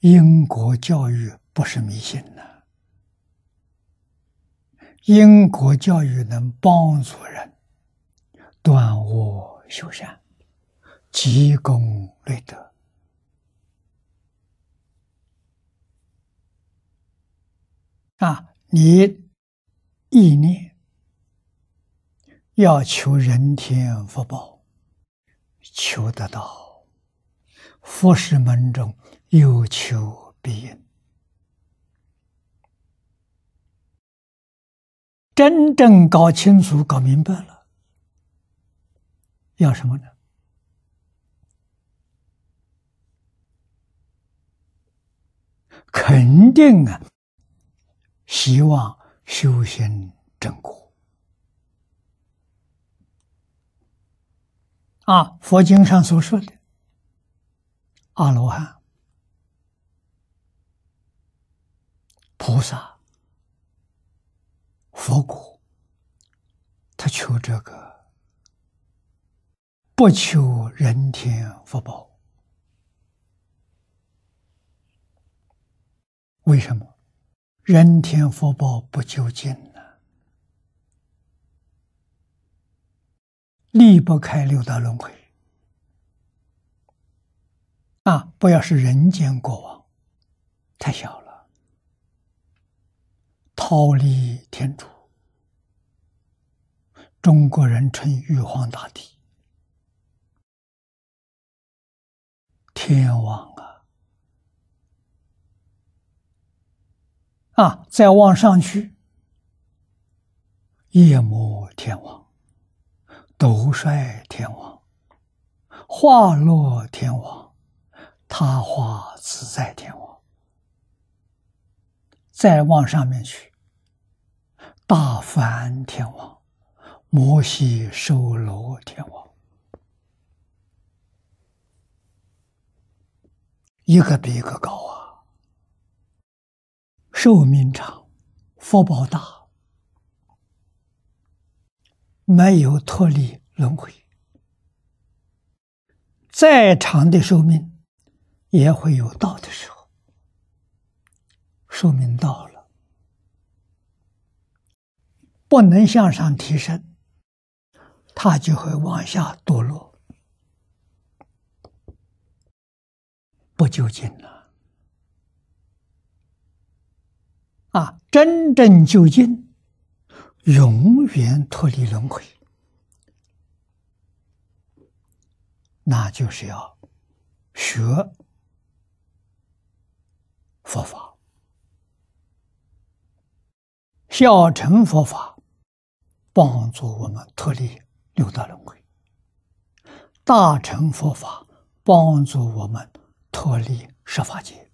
英国教育不是迷信呐，英国教育能帮助人断恶修善、积功累德啊！你意念要求人天福报，求得到，佛事门中。有求必应，真正搞清楚、搞明白了，要什么呢？肯定啊，希望修仙正果啊！佛经上所说的阿罗汉。菩萨、佛果，他求这个，不求人天福报。为什么？人天福报不究竟呢？离不开六道轮回。啊，不要是人间过往，太小了。逃离天主，中国人称玉皇大帝，天王啊！啊，再往上去，夜魔天王、斗率天王、化落天王、他化自在天王，再往上面去。大梵天王、摩西收罗天王，一个比一个高啊！寿命长，福报大，没有脱离轮回，再长的寿命也会有到的时候，寿命到了。不能向上提升，他就会往下堕落，不究竟了。啊，真正究竟，永远脱离轮回，那就是要学佛法，小乘佛法。帮助我们脱离六道轮回，大乘佛法帮助我们脱离十法界，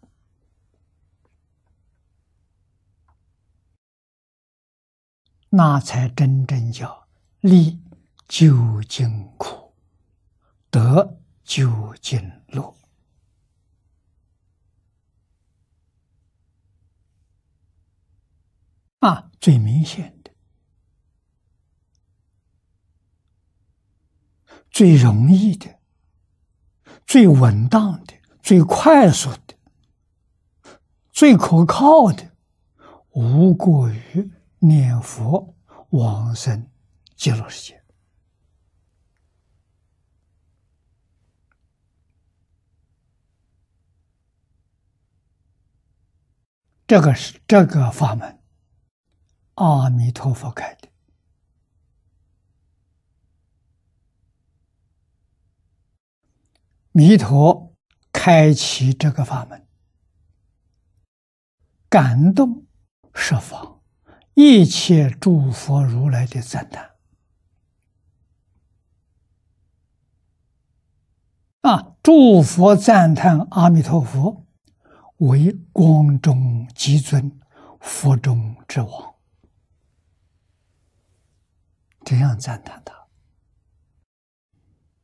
那才真正叫离究竟苦，得究竟乐啊！最明显。最容易的、最稳当的、最快速的、最可靠的，无过于念佛往生极乐世界。这个是这个法门，阿弥陀佛开的。弥陀开启这个法门，感动十方一切诸佛如来的赞叹啊！诸佛赞叹阿弥陀佛为光中极尊，佛中之王，这样赞叹他。